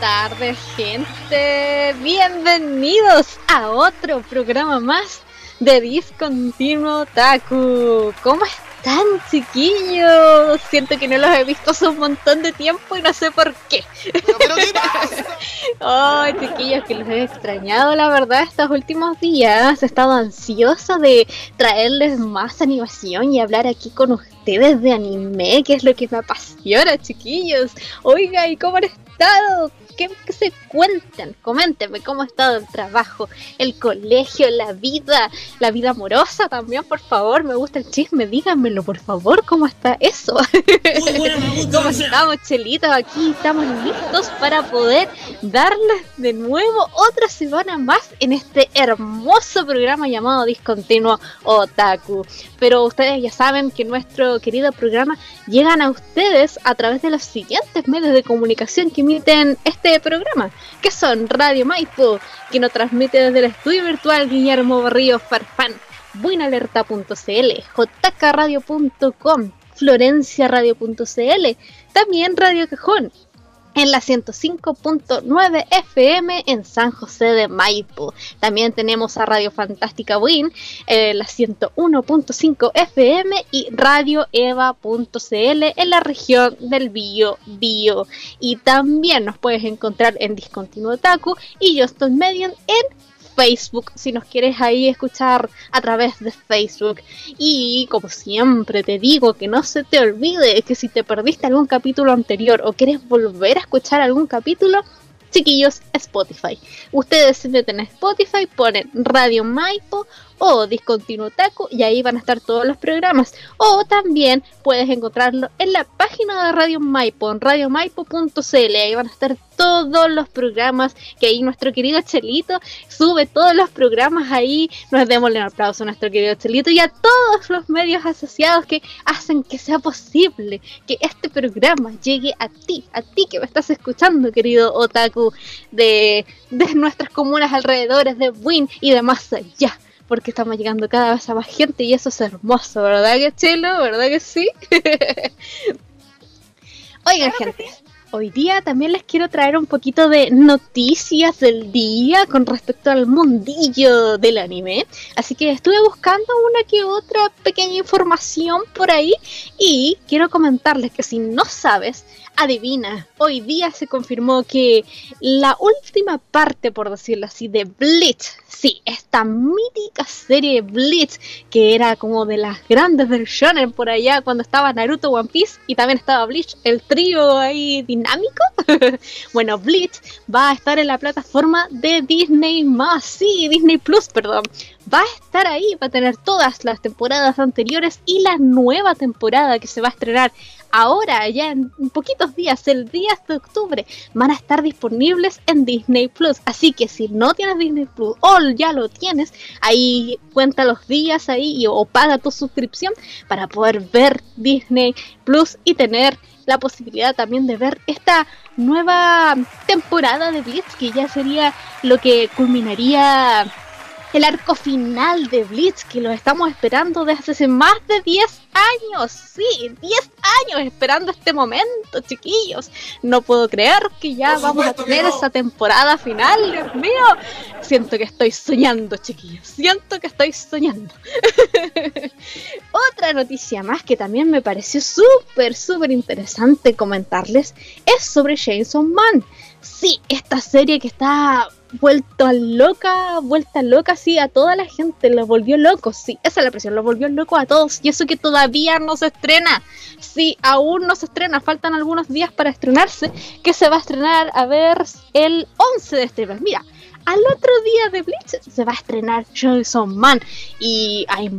Tardes, gente. Bienvenidos a otro programa más de Discontinuo Taku. ¿Cómo están, chiquillos? Siento que no los he visto hace un montón de tiempo y no sé por qué. Ay, chiquillos, que los he extrañado, la verdad, estos últimos días. He estado ansiosa de traerles más animación y hablar aquí con ustedes de anime, que es lo que me apasiona, chiquillos. Oiga, ¿y cómo han estado? ¿Qué, se cuentan? Coméntenme cómo ha estado el trabajo, el colegio, la vida, la vida amorosa también, por favor. Me gusta el chisme, díganmelo, por favor, ¿cómo está eso? ¿Cómo estamos, chelitos? Aquí estamos listos para poder darles de nuevo otra semana más en este hermoso programa llamado Discontinuo Otaku. Pero ustedes ya saben que nuestro querido programa llegan a ustedes a través de los siguientes medios de comunicación que emiten este programa, que son Radio Maipo, que nos transmite desde el estudio virtual Guillermo Barrio Farfán, buenalerta.cl, jkradio.com, florenciaradio.cl, también Radio Cajón, en la 105.9 FM en San José de Maipo. También tenemos a Radio Fantástica Win, en la 101.5 FM y Radio Eva.cl en la región del Bio Bio. Y también nos puedes encontrar en Discontinuo Taku y Justin Median en Facebook, si nos quieres ahí escuchar a través de Facebook. Y como siempre te digo, que no se te olvide que si te perdiste algún capítulo anterior o quieres volver a escuchar algún capítulo, chiquillos, Spotify. Ustedes se meten en Spotify, ponen Radio Maipo o Discontinuo Taco y ahí van a estar todos los programas. O también puedes encontrarlo en la página de Radio Maipo, en radiomaipo.cl. Ahí van a estar todos los programas que ahí nuestro querido Chelito sube todos los programas ahí. Nos demos un aplauso a nuestro querido Chelito y a todos los medios asociados que hacen que sea posible que este programa llegue a ti, a ti que me estás escuchando, querido Otaku, de, de nuestras comunas alrededores de Win y de más allá porque estamos llegando cada vez a más gente y eso es hermoso, ¿verdad que chelo? ¿Verdad que sí? Oigan, gente. Hoy día también les quiero traer un poquito de noticias del día con respecto al mundillo del anime. Así que estuve buscando una que otra pequeña información por ahí y quiero comentarles que si no sabes, adivina, hoy día se confirmó que la última parte, por decirlo así, de Bleach, sí, esta mítica serie Bleach, que era como de las grandes del shonen por allá cuando estaba Naruto One Piece y también estaba Bleach, el trío ahí bueno, Bleach va a estar en la plataforma de Disney más, sí, Disney Plus, perdón. Va a estar ahí, va a tener todas las temporadas anteriores y la nueva temporada que se va a estrenar ahora, ya en poquitos días, el 10 de octubre, van a estar disponibles en Disney Plus. Así que si no tienes Disney Plus o ya lo tienes, ahí cuenta los días ahí o paga tu suscripción para poder ver Disney Plus y tener la posibilidad también de ver esta nueva temporada de Blitz, que ya sería lo que culminaría el arco final de Blitz, que lo estamos esperando desde hace más de 10 años. Sí, 10 años esperando este momento, chiquillos. No puedo creer que ya vamos a tener esa temporada final, Dios mío. Siento que estoy soñando, chiquillos. Siento que estoy soñando. Otra noticia más que también me pareció súper, súper interesante comentarles es sobre Chainsaw Man. Sí, esta serie que está vuelto a loca, vuelta loca, sí, a toda la gente, lo volvió loco, sí, esa es la presión, lo volvió loco a todos, y eso que todavía no se estrena, sí, aún no se estrena, faltan algunos días para estrenarse, que se va a estrenar, a ver, el 11 de este mes, mira, al otro día de Bleach se va a estrenar Jason Man, y hay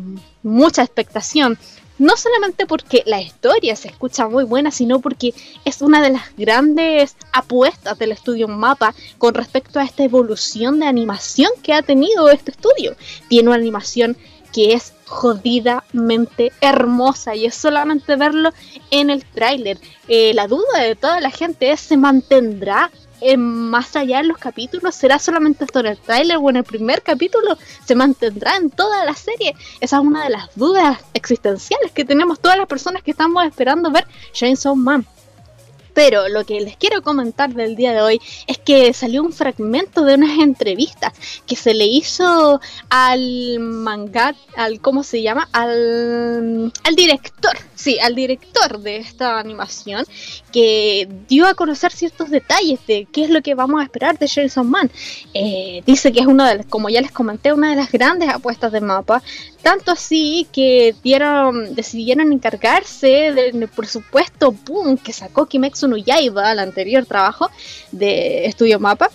mucha expectación, no solamente porque la historia se escucha muy buena, sino porque es una de las grandes apuestas del estudio Mapa con respecto a esta evolución de animación que ha tenido este estudio. Tiene una animación que es jodidamente hermosa y es solamente verlo en el tráiler. Eh, la duda de toda la gente es se mantendrá más allá en los capítulos, será solamente en el tráiler o en el primer capítulo, se mantendrá en toda la serie. Esa es una de las dudas existenciales que tenemos todas las personas que estamos esperando ver Chainsaw Man. Pero lo que les quiero comentar del día de hoy es que salió un fragmento de unas entrevistas que se le hizo al manga, al ¿cómo se llama? Al director, sí, al director de esta animación que dio a conocer ciertos detalles de qué es lo que vamos a esperar de Chainsaw Man. Eh, dice que es una de las, como ya les comenté, una de las grandes apuestas de mapa tanto así que dieron, decidieron encargarse del presupuesto boom, que sacó Kimetsu no Yaiba, al anterior trabajo de Estudio Mapa.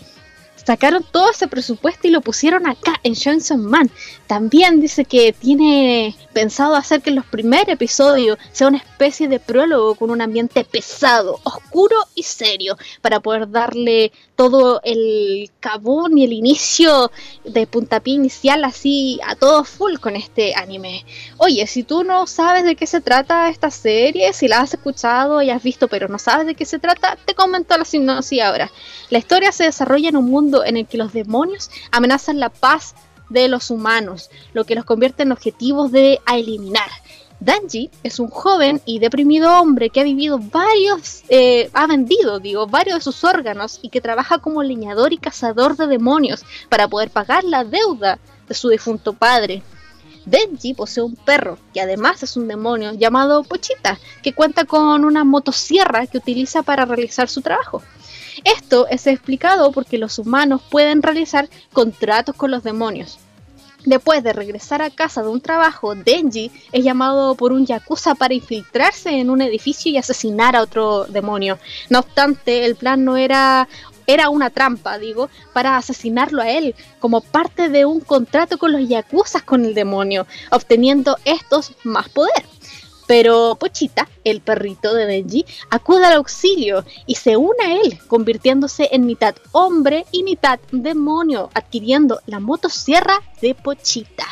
Sacaron todo ese presupuesto y lo pusieron acá en Johnson Man. También dice que tiene pensado hacer que los primeros episodios sea una especie de prólogo con un ambiente pesado, oscuro y serio, para poder darle todo el cabón y el inicio de puntapié inicial así a todo full con este anime. Oye, si tú no sabes de qué se trata esta serie, si la has escuchado y has visto pero no sabes de qué se trata, te comento la sinopsis ahora. La historia se desarrolla en un mundo en el que los demonios amenazan la paz de los humanos, lo que los convierte en objetivos de eliminar. Danji es un joven y deprimido hombre que ha vivido varios, eh, ha vendido, digo, varios de sus órganos y que trabaja como leñador y cazador de demonios para poder pagar la deuda de su difunto padre. Denji posee un perro, que además es un demonio, llamado Pochita, que cuenta con una motosierra que utiliza para realizar su trabajo. Esto es explicado porque los humanos pueden realizar contratos con los demonios. Después de regresar a casa de un trabajo, Denji es llamado por un yakuza para infiltrarse en un edificio y asesinar a otro demonio. No obstante, el plan no era era una trampa, digo, para asesinarlo a él, como parte de un contrato con los yakuzas con el demonio, obteniendo estos más poder. Pero Pochita, el perrito de Denji, acude al auxilio y se une a él, convirtiéndose en mitad hombre y mitad demonio, adquiriendo la motosierra de Pochita.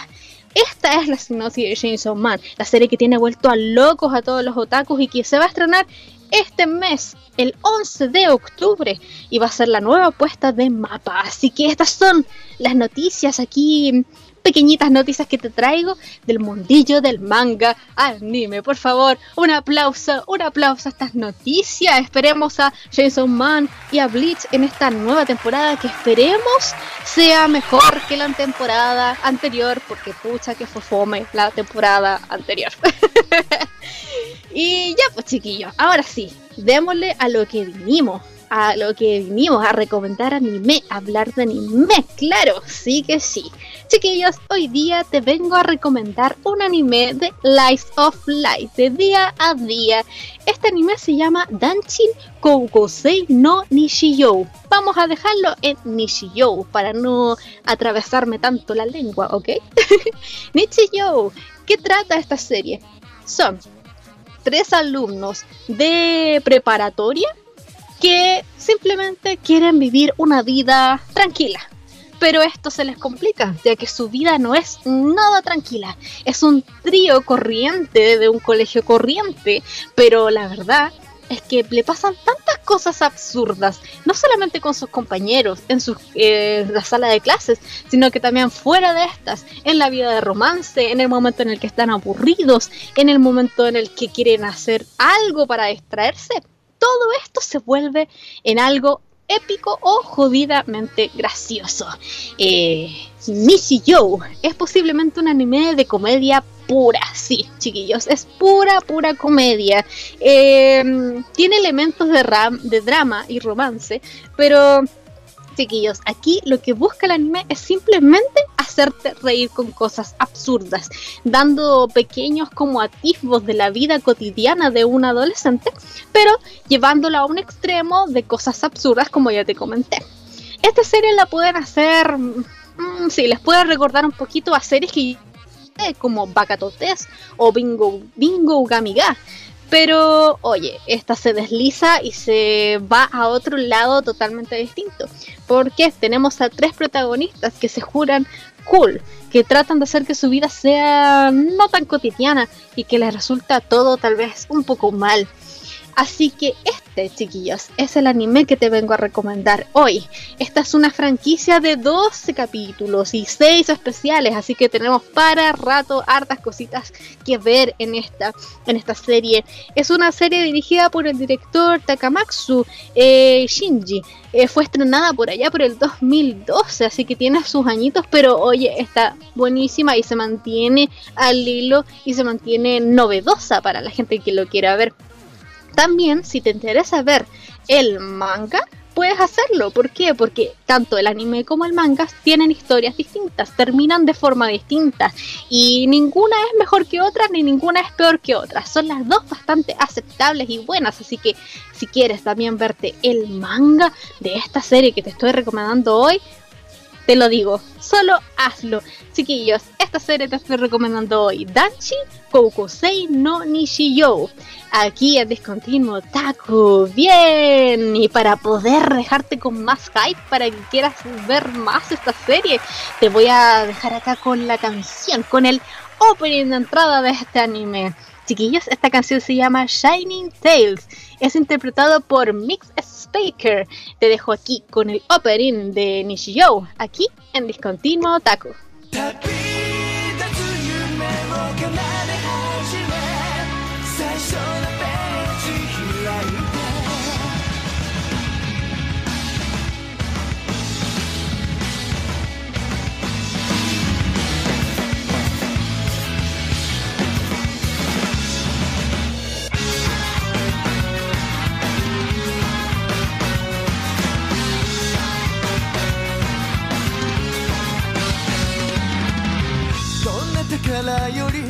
Esta es la sinopsis de Chainsaw Man, la serie que tiene vuelto a locos a todos los otakus y que se va a estrenar este mes, el 11 de octubre, y va a ser la nueva apuesta de mapa. Así que estas son las noticias aquí pequeñitas noticias que te traigo del mundillo del manga anime. Por favor, un aplauso, un aplauso a estas noticias. Esperemos a Jason Man y a Bleach en esta nueva temporada que esperemos sea mejor que la temporada anterior, porque pucha que fue fome la temporada anterior. y ya pues chiquillos, ahora sí, démosle a lo que vinimos a lo que vinimos a recomendar anime, hablar de anime, claro, sí que sí. Chiquillos, hoy día te vengo a recomendar un anime de Life of Life, de día a día. Este anime se llama Danchin Koukosei no Nishiyou. Vamos a dejarlo en Nishiyou para no atravesarme tanto la lengua, ¿ok? Nishiyou, ¿qué trata esta serie? Son tres alumnos de preparatoria que simplemente quieren vivir una vida tranquila. Pero esto se les complica, ya que su vida no es nada tranquila. Es un trío corriente de un colegio corriente, pero la verdad es que le pasan tantas cosas absurdas, no solamente con sus compañeros en su, eh, la sala de clases, sino que también fuera de estas, en la vida de romance, en el momento en el que están aburridos, en el momento en el que quieren hacer algo para distraerse todo esto se vuelve en algo épico o jodidamente gracioso. Eh, Missy Joe es posiblemente un anime de comedia pura, sí, chiquillos, es pura, pura comedia. Em, tiene elementos de, de drama y romance, pero chiquillos, aquí lo que busca el anime es simplemente hacerte reír con cosas absurdas, dando pequeños como atisbos de la vida cotidiana de un adolescente, pero llevándolo a un extremo de cosas absurdas como ya te comenté. Esta serie la pueden hacer, mm, sí, les puede recordar un poquito a series que como Bakatotes o Bingo, Bingo Gamiga. Pero, oye, esta se desliza y se va a otro lado totalmente distinto. Porque tenemos a tres protagonistas que se juran cool, que tratan de hacer que su vida sea no tan cotidiana y que les resulta todo tal vez un poco mal. Así que este, chiquillos, es el anime que te vengo a recomendar hoy. Esta es una franquicia de 12 capítulos y 6 especiales, así que tenemos para rato hartas cositas que ver en esta, en esta serie. Es una serie dirigida por el director Takamatsu eh, Shinji. Eh, fue estrenada por allá por el 2012, así que tiene sus añitos, pero oye, está buenísima y se mantiene al hilo y se mantiene novedosa para la gente que lo quiera ver. También, si te interesa ver el manga, puedes hacerlo. ¿Por qué? Porque tanto el anime como el manga tienen historias distintas, terminan de forma distinta y ninguna es mejor que otra ni ninguna es peor que otra. Son las dos bastante aceptables y buenas, así que si quieres también verte el manga de esta serie que te estoy recomendando hoy, te lo digo, solo hazlo. Chiquillos, esta serie te estoy recomendando hoy. Danchi Koukusei no Nishiyo. Aquí en Discontinuo Taku. Bien. Y para poder dejarte con más hype, para que quieras ver más esta serie, te voy a dejar acá con la canción, con el opening de entrada de este anime. Chiquillos, esta canción se llama Shining Tales. Es interpretado por Mix Speaker. Te dejo aquí con el opening de Nishiyo, aquí en Discontinuo Taku. മേഖലയുടെ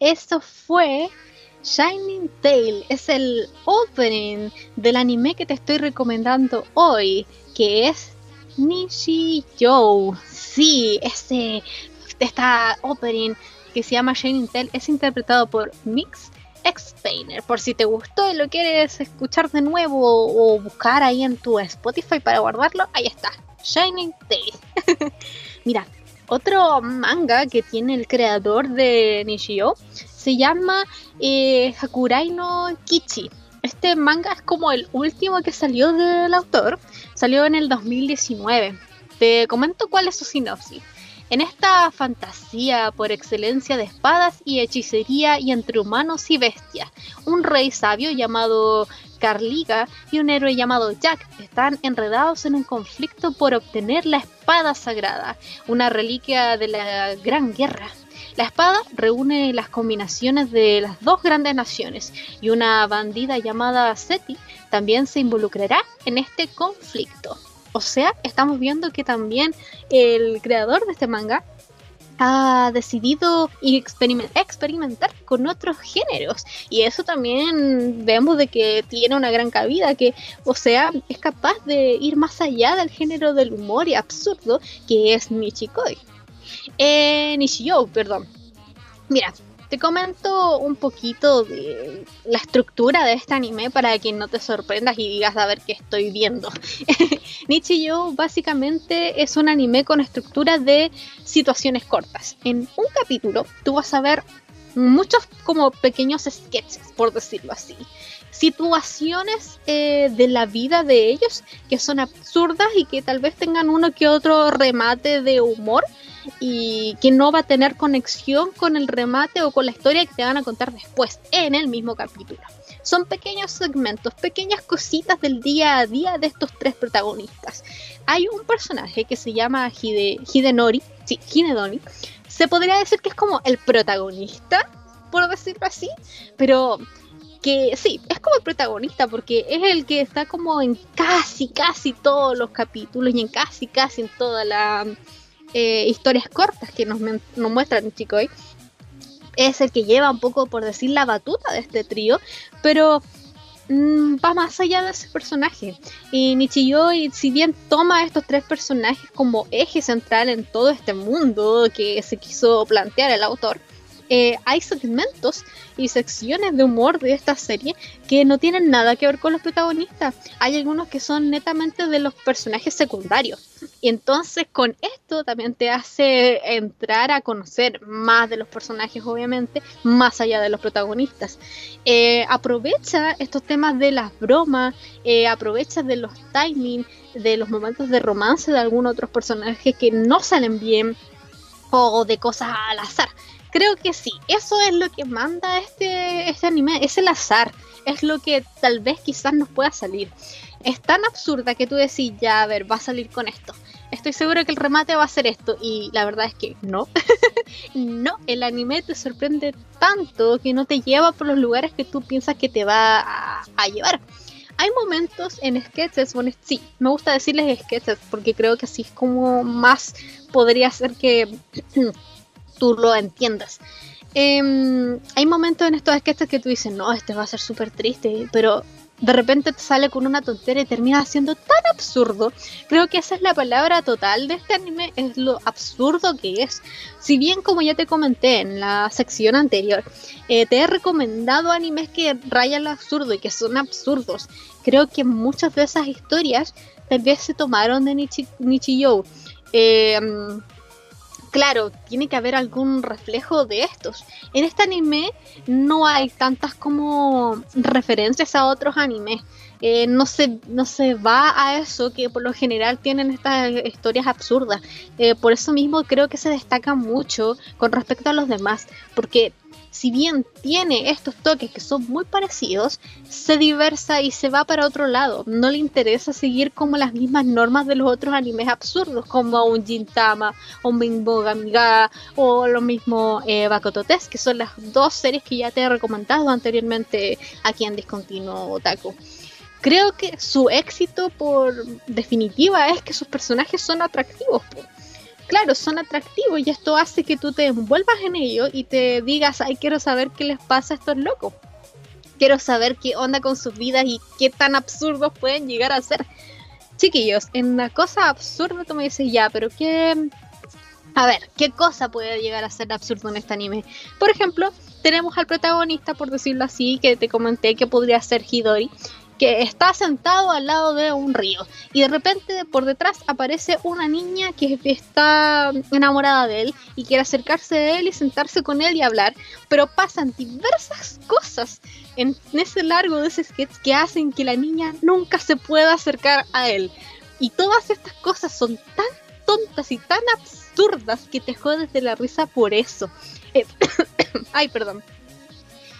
Eso fue Shining Tail. Es el opening del anime que te estoy recomendando hoy, que es Nishi Joe. Sí, ese, esta opening que se llama Shining Tail es interpretado por Mix Explainer. Por si te gustó y lo quieres escuchar de nuevo o buscar ahí en tu Spotify para guardarlo, ahí está. Shining Tail. Mira, otro manga que tiene el creador de Nishio se llama eh, Hakurai no Kichi. Este manga es como el último que salió del autor. Salió en el 2019. Te comento cuál es su sinopsis. En esta fantasía por excelencia de espadas y hechicería y entre humanos y bestias, un rey sabio llamado Carliga y un héroe llamado Jack están enredados en un conflicto por obtener la espada sagrada, una reliquia de la Gran Guerra. La espada reúne las combinaciones de las dos grandes naciones y una bandida llamada Seti también se involucrará en este conflicto. O sea, estamos viendo que también el creador de este manga ha decidido experiment- experimentar con otros géneros. Y eso también vemos de que tiene una gran cabida que o sea es capaz de ir más allá del género del humor y absurdo que es Nichikoi eh, Nishio, perdón. Mira te comento un poquito de la estructura de este anime para que no te sorprendas y digas a ver qué estoy viendo. Nichijou básicamente es un anime con estructura de situaciones cortas. En un capítulo tú vas a ver muchos como pequeños sketches, por decirlo así. Situaciones eh, de la vida de ellos que son absurdas y que tal vez tengan uno que otro remate de humor y que no va a tener conexión con el remate o con la historia que te van a contar después en el mismo capítulo. Son pequeños segmentos, pequeñas cositas del día a día de estos tres protagonistas. Hay un personaje que se llama Hide, Hidenori, sí, Hidedori. Se podría decir que es como el protagonista, por decirlo así, pero que sí, es como el protagonista porque es el que está como en casi, casi todos los capítulos y en casi, casi en todas las eh, historias cortas que nos, nos muestran Chicoy. Es el que lleva un poco, por decir, la batuta de este trío, pero mm, va más allá de ese personaje. Y Nichiyoi, si bien toma estos tres personajes como eje central en todo este mundo que se quiso plantear el autor, eh, hay segmentos y secciones de humor de esta serie que no tienen nada que ver con los protagonistas. Hay algunos que son netamente de los personajes secundarios. Y entonces con esto también te hace entrar a conocer más de los personajes, obviamente, más allá de los protagonistas. Eh, aprovecha estos temas de las bromas, eh, aprovecha de los timings, de los momentos de romance de algunos otros personajes que no salen bien o de cosas al azar. Creo que sí, eso es lo que manda este, este anime, es el azar, es lo que tal vez quizás nos pueda salir. Es tan absurda que tú decís, ya, a ver, va a salir con esto. Estoy seguro que el remate va a ser esto. Y la verdad es que no. no, el anime te sorprende tanto que no te lleva por los lugares que tú piensas que te va a, a llevar. Hay momentos en sketches, bueno, sí, me gusta decirles sketches porque creo que así es como más podría ser que tú lo entiendas. Em, hay momentos en estos sketches que tú dices, no, este va a ser súper triste, pero de repente te sale con una tontería y termina siendo tan absurdo. Creo que esa es la palabra total de este anime, es lo absurdo que es. Si bien como ya te comenté en la sección anterior, eh, te he recomendado animes que rayan lo absurdo y que son absurdos, creo que muchas de esas historias tal vez se tomaron de Nichi, Nichijou. Eh, claro, tiene que haber algún reflejo de estos. En este anime no hay tantas como referencias a otros animes. Eh, no, se, no se va a eso que por lo general tienen estas historias absurdas. Eh, por eso mismo creo que se destaca mucho con respecto a los demás. Porque si bien tiene estos toques que son muy parecidos, se diversa y se va para otro lado. No le interesa seguir como las mismas normas de los otros animes absurdos, como un Gintama, o un Minbogamiga, o lo mismo eh, Bakoto Test, que son las dos series que ya te he recomendado anteriormente aquí en Discontinuo Otaku. Creo que su éxito por definitiva es que sus personajes son atractivos. Claro, son atractivos y esto hace que tú te envuelvas en ello y te digas, ay, quiero saber qué les pasa a estos locos. Quiero saber qué onda con sus vidas y qué tan absurdos pueden llegar a ser. Chiquillos, en una cosa absurda tú me dices, ya, pero qué... A ver, ¿qué cosa puede llegar a ser absurdo en este anime? Por ejemplo, tenemos al protagonista, por decirlo así, que te comenté que podría ser Hidori, que está sentado al lado de un río y de repente por detrás aparece una niña que está enamorada de él y quiere acercarse a él y sentarse con él y hablar, pero pasan diversas cosas en ese largo de ese sketch que hacen que la niña nunca se pueda acercar a él. Y todas estas cosas son tan tontas y tan absurdas que te jodes de la risa por eso. Eh, Ay, perdón.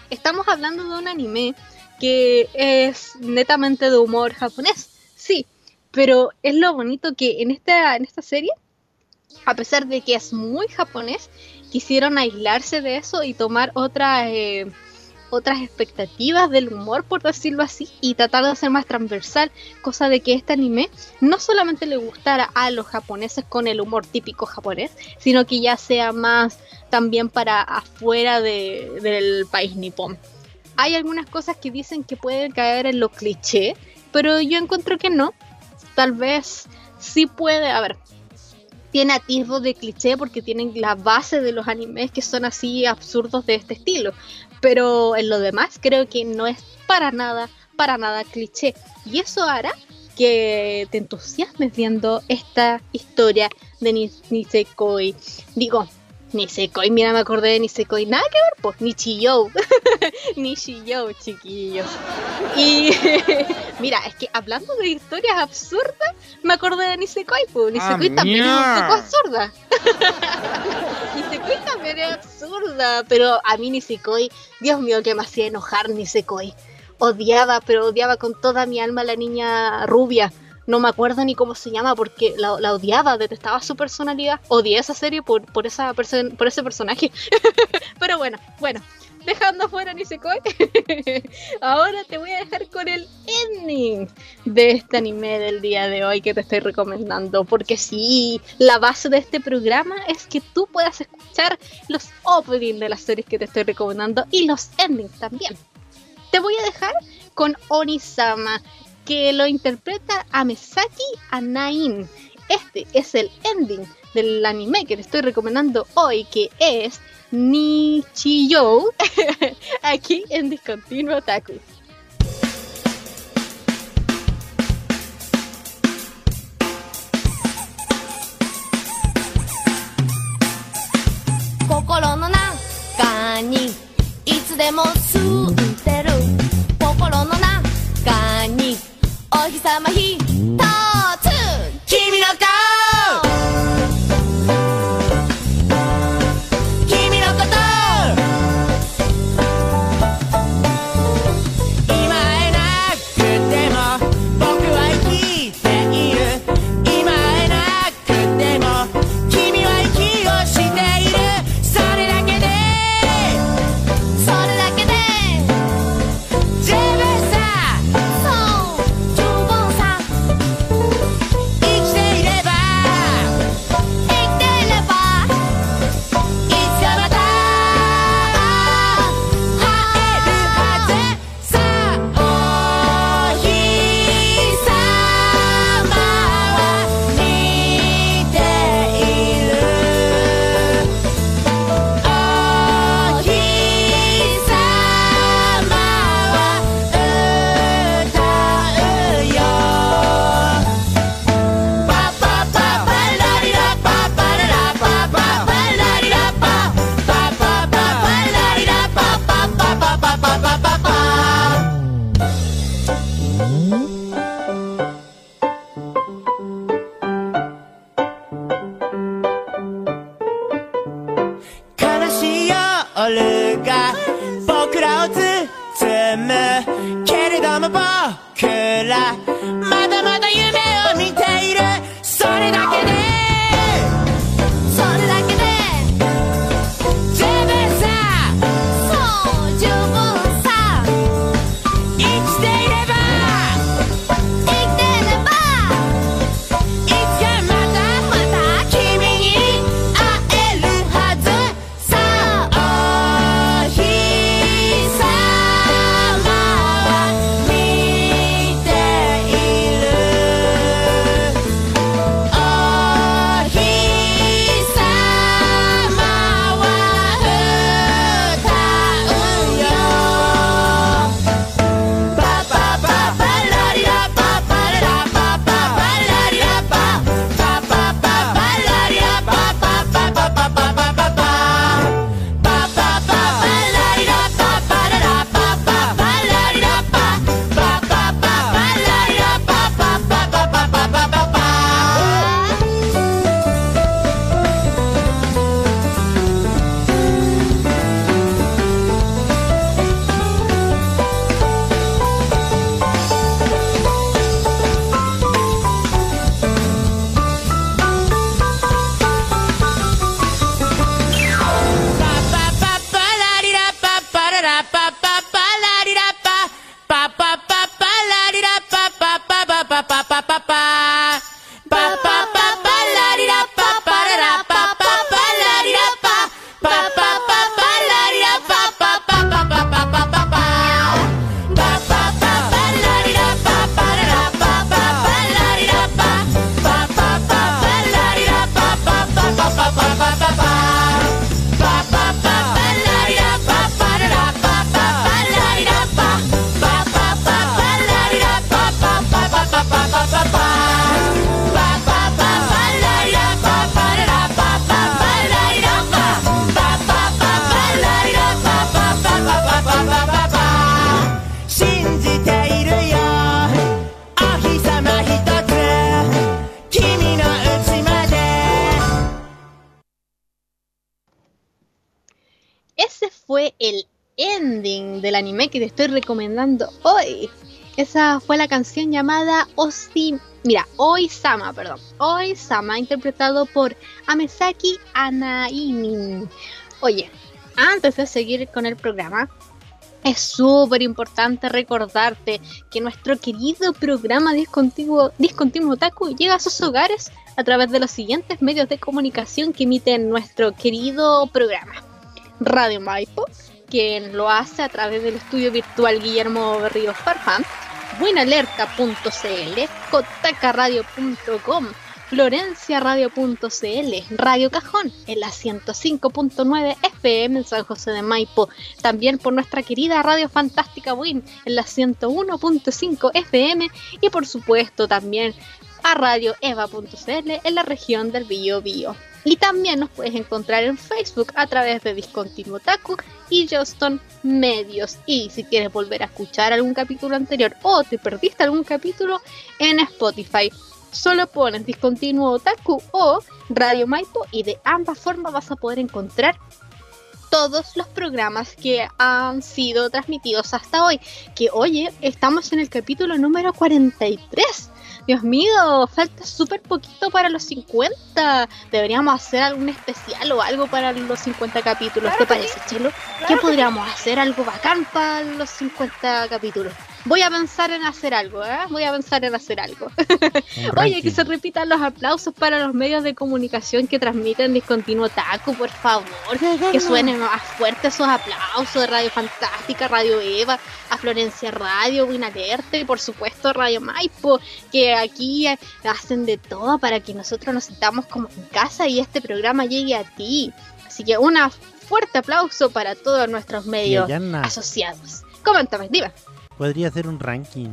Estamos hablando de un anime que es netamente de humor japonés, sí, pero es lo bonito que en esta, en esta serie, a pesar de que es muy japonés, quisieron aislarse de eso y tomar otras, eh, otras expectativas del humor, por decirlo así, y tratar de hacer más transversal, cosa de que este anime no solamente le gustara a los japoneses con el humor típico japonés, sino que ya sea más también para afuera de, del país nipón hay algunas cosas que dicen que pueden caer en lo cliché, pero yo encuentro que no. Tal vez sí puede, a ver, tiene atisbo de cliché porque tienen la base de los animes que son así absurdos de este estilo. Pero en lo demás creo que no es para nada, para nada cliché. Y eso hará que te entusiasmes viendo esta historia de Nisekoi. Digo, Nisekoi, mira, me acordé de Nisekoi. Nada que ver, pues, Nichiyou. Nichiyou, chiquillos. Y mira, es que hablando de historias absurdas, me acordé de Nisekoi, pues. Nisekoi Ah, también es un poco absurda. Nisekoi también es absurda, pero a mí Nisekoi, Dios mío, que me hacía enojar Nisekoi. Odiaba, pero odiaba con toda mi alma a la niña rubia. No me acuerdo ni cómo se llama porque la, odiaba, detestaba su personalidad. Odié esa serie por, por, esa por ese personaje. Pero bueno, bueno, dejando fuera Nisekoi, ahora te voy a dejar con el ending de este anime del día de hoy que te estoy recomendando. Porque sí, la base de este programa es que tú puedas escuchar los openings de las series que te estoy recomendando y los endings también. Te voy a dejar con Onisama, que lo interpreta a Mesaki Anain. Este es el ending del anime que te estoy recomendando hoy, que es Nichiyou, aquí en Discontinuo Otaku. El ending del anime que te estoy recomendando hoy. Esa fue la canción llamada Osi. Mira, Oi Sama, perdón. Oi Sama, interpretado por Amesaki Anaimi. Oye, antes de seguir con el programa, es súper importante recordarte que nuestro querido programa Discontinuo, Discontinuo Otaku llega a sus hogares a través de los siguientes medios de comunicación que emiten nuestro querido programa. Radio Maipo, quien lo hace a través del estudio virtual Guillermo Berrío Farfán, buenalerta.cl, kotacaradio.com, florenciaradio.cl, Radio Cajón en la 105.9 FM en San José de Maipo, también por nuestra querida Radio Fantástica Win en la 101.5 FM y por supuesto también a Radio Eva.cl en la región del Bio Bio. Y también nos puedes encontrar en Facebook a través de Discontinuo Taku y Juston Medios. Y si quieres volver a escuchar algún capítulo anterior o te perdiste algún capítulo en Spotify, solo pones Discontinuo Otaku o Radio Maipo y de ambas formas vas a poder encontrar todos los programas que han sido transmitidos hasta hoy. Que oye, estamos en el capítulo número 43. Dios mío, falta súper poquito para los 50. Deberíamos hacer algún especial o algo para los 50 capítulos. ¿Te parece, Chelo? ¿Qué podríamos hacer? Algo bacán para los 50 capítulos. Voy a pensar en hacer algo, ¿eh? Voy a pensar en hacer algo. Oye, que se repitan los aplausos para los medios de comunicación que transmiten Discontinuo Taco, por favor. Que suenen más fuerte esos aplausos de Radio Fantástica, Radio Eva, a Florencia Radio, Win Alerta y por supuesto Radio Maipo, que aquí hacen de todo para que nosotros nos sintamos como en casa y este programa llegue a ti. Así que un fuerte aplauso para todos nuestros medios asociados. Coméntame, dime. Podría hacer un ranking.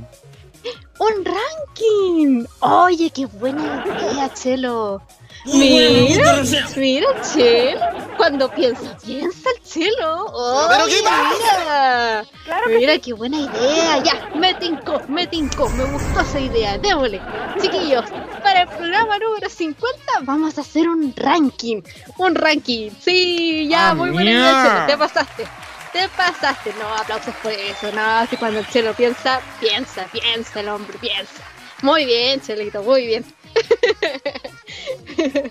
¡Un ranking! Oye, qué buena idea, Chelo. Mira, mira, Chelo. Cuando piensa, piensa el Chelo. Oye, mira. Mira, qué buena idea. Ya, me tincó, me tincó. Me gustó esa idea. Démosle. Chiquillos, para el programa número 50 vamos a hacer un ranking. Un ranking. Sí, ya, Ah, muy buena idea. Chelo. Te pasaste. Te pasaste. No, aplausos por eso. No, si cuando el Chelo piensa, piensa, piensa el hombre, piensa. Muy bien, Chelito, muy bien.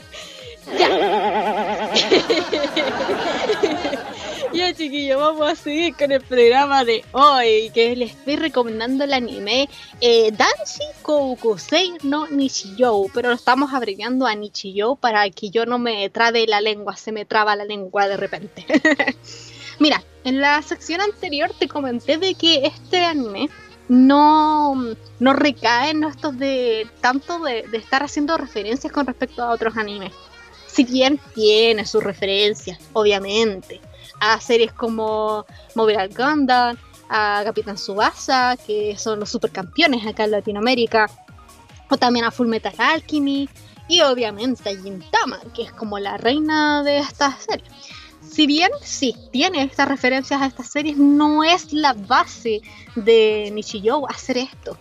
ya. ya, chiquillos, vamos a seguir con el programa de hoy, que les estoy recomendando el anime eh, Danshi Koukusei no Nichijou, pero lo estamos abreviando a Nichijou para que yo no me trabe la lengua, se me traba la lengua de repente. Mira, en la sección anterior te comenté de que este anime no, no recae en estos de tanto de, estar haciendo referencias con respecto a otros animes. Si bien tiene sus referencias, obviamente, a series como Mobile Gundam, a Capitán Subasa, que son los supercampeones acá en Latinoamérica, o también a Full Metal Alchemy, y obviamente a Gintama, que es como la reina de estas series si bien sí tiene estas referencias a estas series, no es la base de Nichijou hacer esto.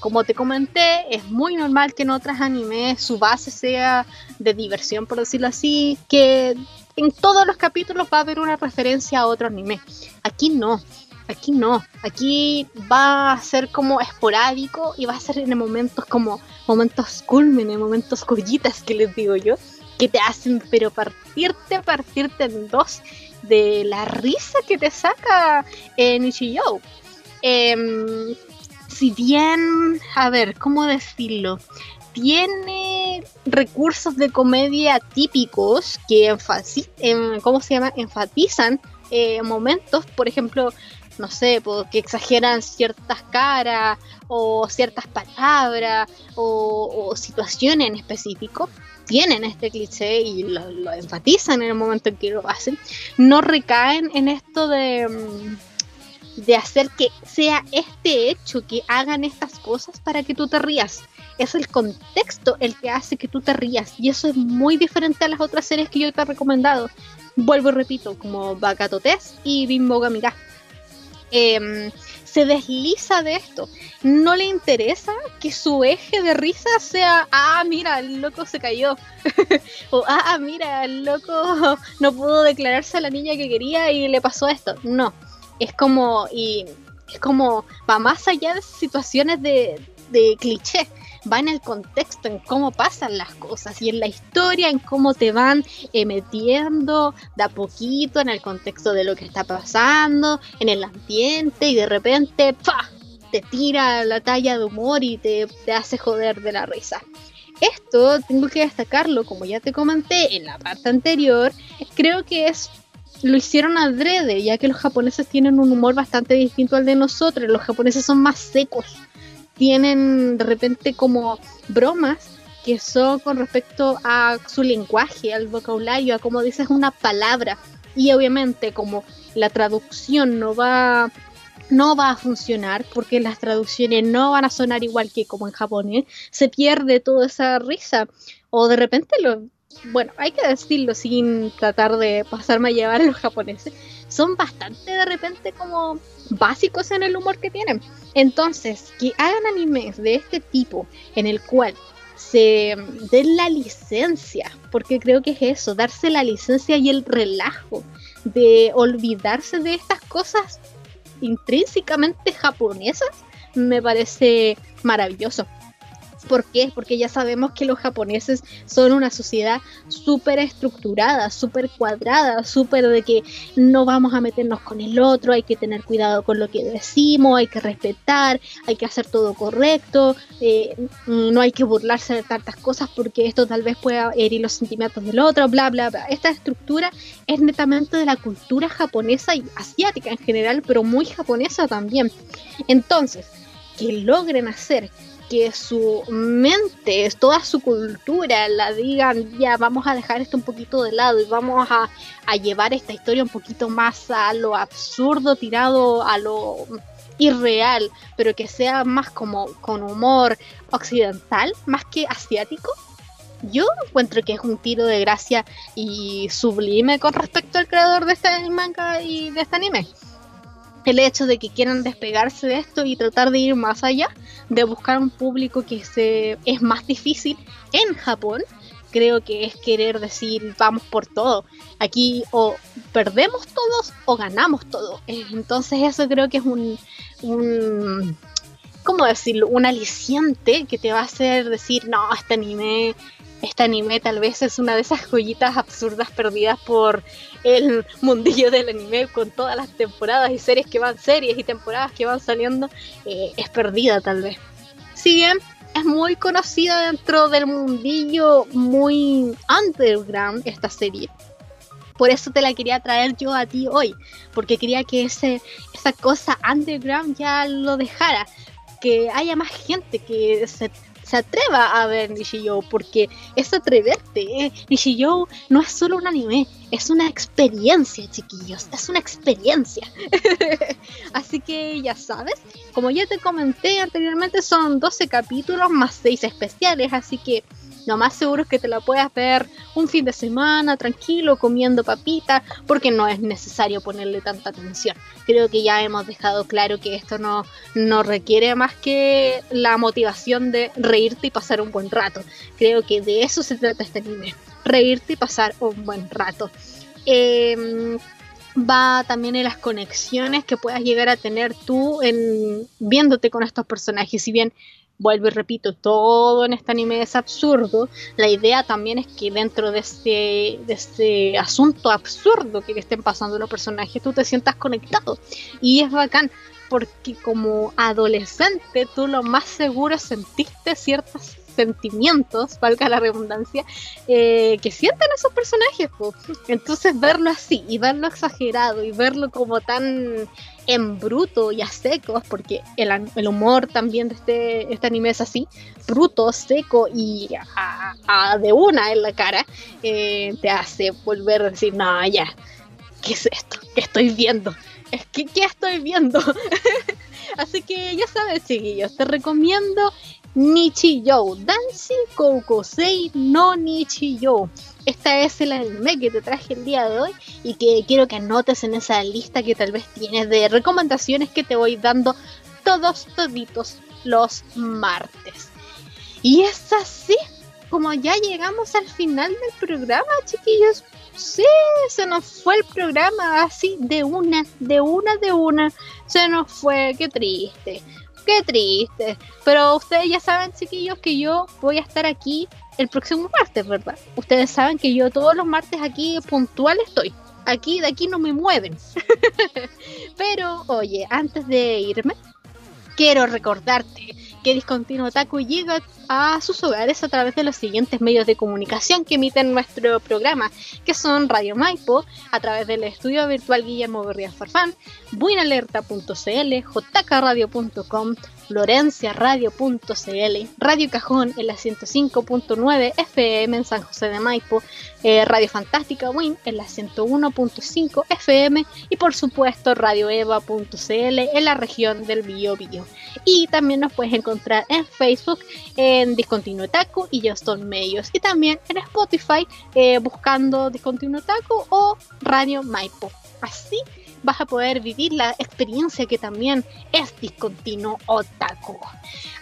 Como te comenté, es muy normal que en otros animes su base sea de diversión, por decirlo así, que en todos los capítulos va a haber una referencia a otro anime. Aquí no, aquí no. Aquí va a ser como esporádico y va a ser en momentos como momentos culmen, momentos joyitas que les digo yo que te hacen pero partirte, partirte en dos de la risa que te saca en Ichijou. Em, si bien, a ver, ¿cómo decirlo? Tiene recursos de comedia típicos que em, ¿cómo se llama? enfatizan eh, momentos, por ejemplo, no sé, que exageran ciertas caras o ciertas palabras o, o situaciones en específico tienen este cliché y lo, enfatizan en el momento en que lo hacen, no recaen en esto de, mm, de hacer que sea este hecho, que hagan estas cosas para que tú te rías. Es el contexto el que hace que tú te rías y eso es muy diferente a las otras series que yo te he recomendado. Vuelvo y repito, como Bakato Test y Bimbo Gamira. Em, se desliza de esto. No le interesa que su eje de risa sea, ah, mira, el loco se cayó. o, ah, mira, el loco no pudo declararse a la niña que quería y le pasó esto. No, es como, y es como, va más allá de situaciones de, de cliché va en el contexto, en cómo pasan las cosas y en la historia, en cómo te van eh, metiendo de a poquito en el contexto de lo que está pasando, en el ambiente y de repente ¡pa! te tira la talla de humor y te, te hace joder de la risa. Esto tengo que destacarlo, como ya te comenté en la parte anterior, creo que es lo hicieron adrede, ya que los japoneses tienen un humor bastante distinto al de nosotros. Los japoneses son más secos, tienen de repente como bromas que son con respecto a su lenguaje, al vocabulario, a cómo dices una palabra. Y obviamente como la traducción no va no va a funcionar porque las traducciones no van a sonar igual que como en japonés, se pierde toda esa risa. O de repente lo, bueno, hay que decirlo sin tratar de pasarme a llevar a los japoneses, son bastante de repente como básicos en el humor que tienen. Entonces, que hagan animes de este tipo en el cual se den la licencia, porque creo que es eso, darse la licencia y el relajo de olvidarse de estas cosas intrínsecamente japonesas, me parece maravilloso. ¿Por qué? Porque ya sabemos que los japoneses son una sociedad súper estructurada, súper cuadrada, súper de que no vamos a meternos con el otro, hay que tener cuidado con lo que decimos, hay que respetar, hay que hacer todo correcto, eh, no hay que burlarse de tantas cosas porque esto tal vez pueda herir los sentimientos del otro, bla, bla, bla. Esta estructura es netamente de la cultura japonesa y asiática en general, pero muy japonesa también. Entonces, que logren hacer que su mente, toda su cultura, la digan, ya vamos a dejar esto un poquito de lado y vamos a, llevar esta historia un poquito más a lo absurdo, tirado a lo irreal, pero que sea más como con humor occidental, más que asiático. Yo encuentro que es un tiro de gracia y sublime con respecto al creador de este manga y de este anime el hecho de que quieran despegarse de esto y tratar de ir más allá, de buscar un público que se, es más difícil en Japón, creo que es querer decir vamos por todo. Aquí o perdemos todos o ganamos todo. Entonces eso creo que es un, un ¿cómo decirlo? Un aliciente que te va a hacer decir, no, este anime este anime tal vez es una de esas joyitas absurdas perdidas por el mundillo del anime con todas las temporadas y series que van, series y temporadas que van saliendo, eh, es perdida tal vez. Si bien es muy conocida dentro del mundillo muy underground esta serie. Por eso te la quería traer yo a ti hoy, porque quería que ese, esa cosa underground ya lo dejara, que haya más gente que se se atreva a ver Nishiyou, porque es atreverte. ¿eh? Nishiyou no es solo un anime, es una experiencia, chiquillos, es una experiencia. así que ya sabes, como ya te comenté anteriormente, son 12 capítulos más 6 especiales, así que lo más seguro es que te la puedas ver un fin de semana, tranquilo, comiendo papita, porque no es necesario ponerle tanta atención. Creo que ya hemos dejado claro que esto no, no requiere más que la motivación de reírte y pasar un buen rato. Creo que de eso se trata este anime, reírte y pasar un buen rato. Em, va también en las conexiones que puedas llegar a tener tú viéndote con estos personajes. Si bien vuelvo y repito, todo en este anime es absurdo. La idea también es que dentro de este, de este asunto absurdo que estén pasando los personajes, tú te sientas conectado. Y es bacán, porque como adolescente tú lo más seguro sentiste ciertos sentimientos, valga la redundancia, eh, que sienten esos personajes. Entonces verlo así y verlo exagerado y verlo como tan en bruto y a secos, porque el, humor también de este, este, anime es así, bruto, seco y de una en la cara, eh, te hace volver a decir, no, ya, ¿qué es esto? ¿Qué estoy viendo? ¿qué estoy viendo? así que ya sabes, chiquillos, te recomiendo Nichijou, Danshi Koukusei no Nichijou. Esta es el anime que te traje el día de hoy y que quiero que anotes en esa lista que tal vez tienes de recomendaciones que te voy dando todos toditos los martes. Y es así como ya llegamos al final del programa, chiquillos. Sí, se nos fue el programa así de una, de una, de una. Se nos fue, qué triste, qué triste. Pero ustedes ya saben, chiquillos, que yo voy a estar aquí el próximo martes, ¿verdad? Ustedes saben que yo todos los martes aquí puntual estoy. Aquí, de aquí no me mueven. Pero, oye, antes de irme, quiero recordarte que Discontinuo Otaku llega a sus hogares a través de los siguientes medios de comunicación que emiten nuestro programa, que son Radio Maipo, a través del estudio virtual Guillermo Berrías Farfán, buinalerta.cl, jkradio.com, florenciaradio.cl, Radio Cajón en la 105.9 FM en San José de Maipo, eh, Radio Fantástica Win en la 101.5 FM y por supuesto radioeva.cl en la región del Bio Bio. Y también nos puedes encontrar en Facebook en Discontinuo Taco y Justin Medios y también en Spotify eh, buscando Discontinuo Taco o Radio Maipo. Así vas a poder vivir la experiencia que también es discontinuo otaku.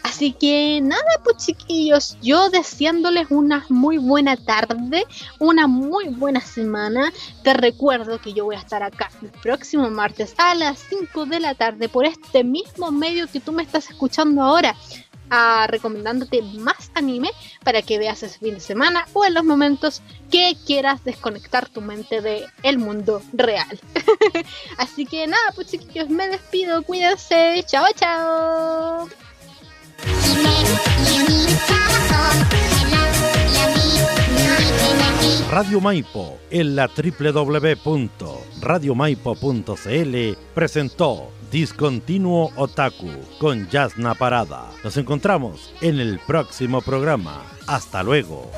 Así que nada, pues chiquillos, yo deseándoles una muy buena tarde, una muy buena semana. Te recuerdo que yo voy a estar acá el próximo martes a las 5 de la tarde por este mismo medio que tú me estás escuchando ahora a recomendándote más anime para que veas ese fin de semana o en los momentos que quieras desconectar tu mente de el mundo real. Así que nada, pues chiquillos, me despido, cuídense, chao chao. Radio Maipo en la www.radiomaipo.cl presentó Discontinuo Otaku con Yasna Parada. Nos encontramos en el próximo programa. Hasta luego.